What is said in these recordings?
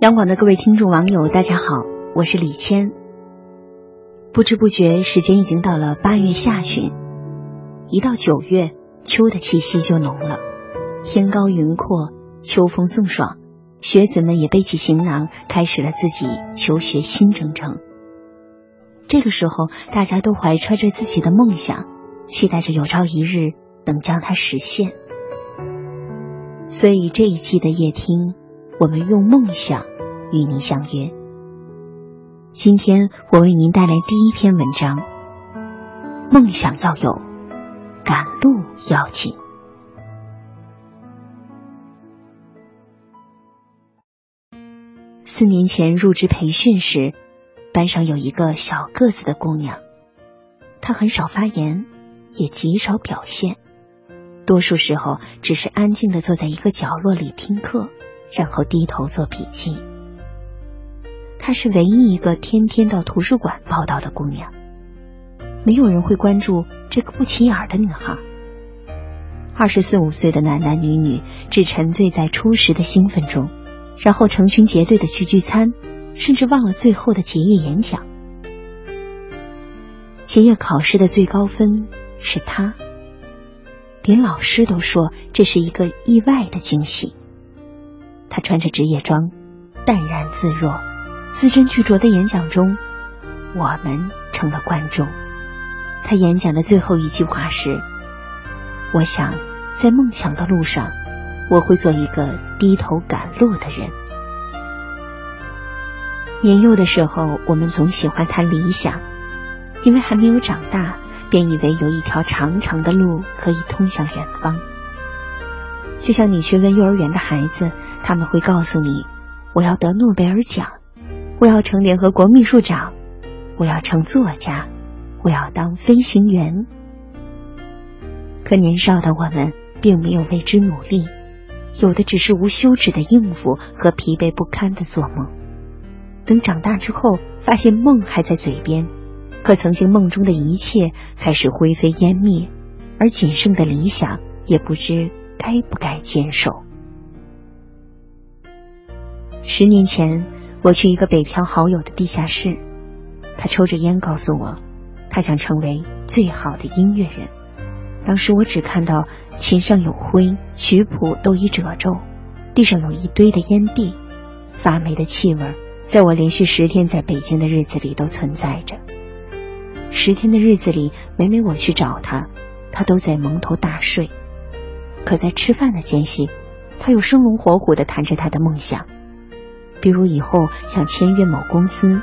央广的各位听众网友，大家好，我是李谦。不知不觉，时间已经到了八月下旬，一到九月，秋的气息就浓了。天高云阔，秋风送爽，学子们也背起行囊，开始了自己求学新征程。这个时候，大家都怀揣着自己的梦想，期待着有朝一日能将它实现。所以这一季的夜听。我们用梦想与您相约。今天我为您带来第一篇文章：梦想要有，赶路要紧。四年前入职培训时，班上有一个小个子的姑娘，她很少发言，也极少表现，多数时候只是安静的坐在一个角落里听课。然后低头做笔记。她是唯一一个天天到图书馆报道的姑娘，没有人会关注这个不起眼的女孩。二十四五岁的男男女女只沉醉在初时的兴奋中，然后成群结队的去聚餐，甚至忘了最后的结业演讲。结业考试的最高分是她，连老师都说这是一个意外的惊喜。他穿着职业装，淡然自若，字斟句酌的演讲中，我们成了观众。他演讲的最后一句话是：“我想，在梦想的路上，我会做一个低头赶路的人。”年幼的时候，我们总喜欢谈理想，因为还没有长大，便以为有一条长长的路可以通向远方。就像你去问幼儿园的孩子。他们会告诉你：“我要得诺贝尔奖，我要成联合国秘书长，我要成作家，我要当飞行员。”可年少的我们并没有为之努力，有的只是无休止的应付和疲惫不堪的做梦。等长大之后，发现梦还在嘴边，可曾经梦中的一切开始灰飞烟灭，而仅剩的理想也不知该不该坚守。十年前，我去一个北漂好友的地下室，他抽着烟告诉我，他想成为最好的音乐人。当时我只看到琴上有灰，曲谱都已褶皱，地上有一堆的烟蒂，发霉的气味，在我连续十天在北京的日子里都存在着。十天的日子里，每每我去找他，他都在蒙头大睡。可在吃饭的间隙，他又生龙活虎的谈着他的梦想。比如以后想签约某公司，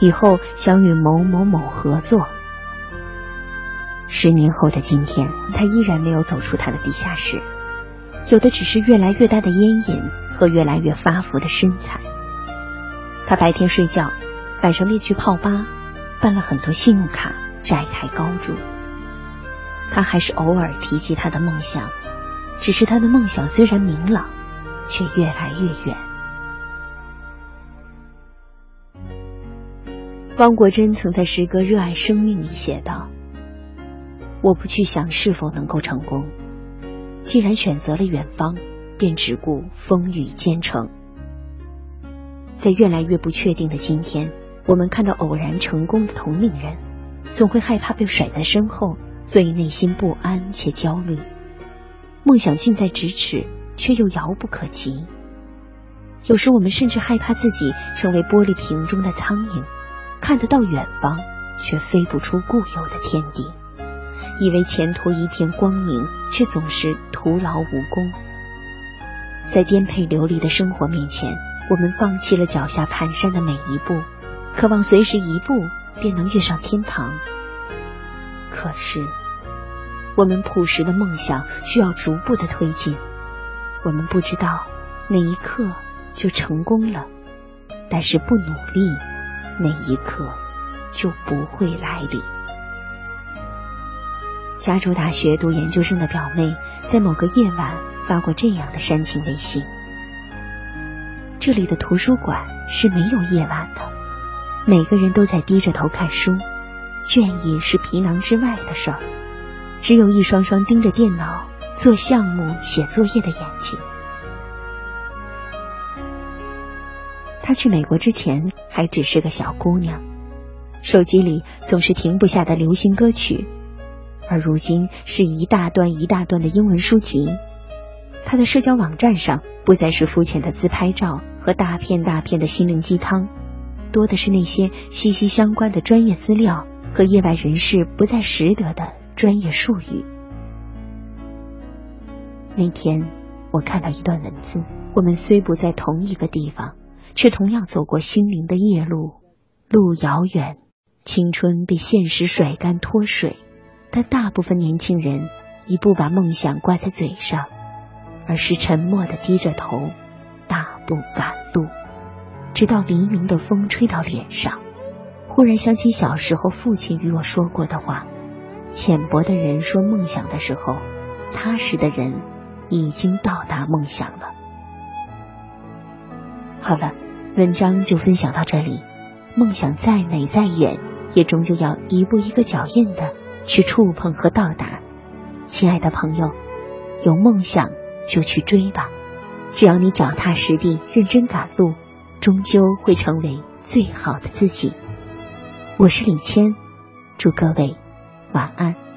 以后想与某某某合作。十年后的今天，他依然没有走出他的地下室，有的只是越来越大的烟瘾和越来越发福的身材。他白天睡觉，晚上便去泡吧，办了很多信用卡，债台高筑。他还是偶尔提及他的梦想，只是他的梦想虽然明朗，却越来越远。汪国真曾在诗歌《热爱生命》里写道：“我不去想是否能够成功，既然选择了远方，便只顾风雨兼程。”在越来越不确定的今天，我们看到偶然成功的同龄人，总会害怕被甩在身后，所以内心不安且焦虑。梦想近在咫尺，却又遥不可及。有时我们甚至害怕自己成为玻璃瓶中的苍蝇。看得到远方，却飞不出固有的天地；以为前途一片光明，却总是徒劳无功。在颠沛流离的生活面前，我们放弃了脚下蹒跚的每一步，渴望随时一步便能跃上天堂。可是，我们朴实的梦想需要逐步的推进。我们不知道哪一刻就成功了，但是不努力。那一刻就不会来临。加州大学读研究生的表妹在某个夜晚发过这样的煽情微信：“这里的图书馆是没有夜晚的，每个人都在低着头看书，倦意是皮囊之外的事儿，只有一双双盯着电脑做项目、写作业的眼睛。”她去美国之前还只是个小姑娘，手机里总是停不下的流行歌曲，而如今是一大段一大段的英文书籍。她的社交网站上不再是肤浅的自拍照和大片大片的心灵鸡汤，多的是那些息息相关的专业资料和业外人士不再识得的专业术语。那天，我看到一段文字：我们虽不在同一个地方，却同样走过心灵的夜路。路遥远，青春被现实甩干脱水，但大部分年轻人已不把梦想挂在嘴上。而是沉默的低着头，大步赶路，直到黎明的风吹到脸上。忽然想起小时候父亲与我说过的话：浅薄的人说梦想的时候，踏实的人已经到达梦想了。好了，文章就分享到这里。梦想再美再远，也终究要一步一个脚印的去触碰和到达。亲爱的朋友，有梦想。就去追吧，只要你脚踏实地、认真赶路，终究会成为最好的自己。我是李谦，祝各位晚安。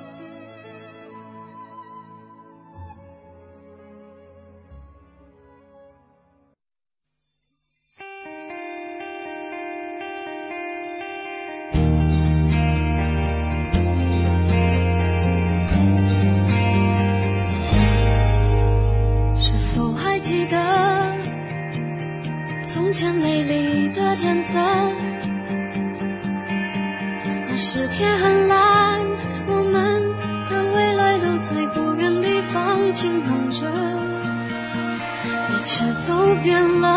原来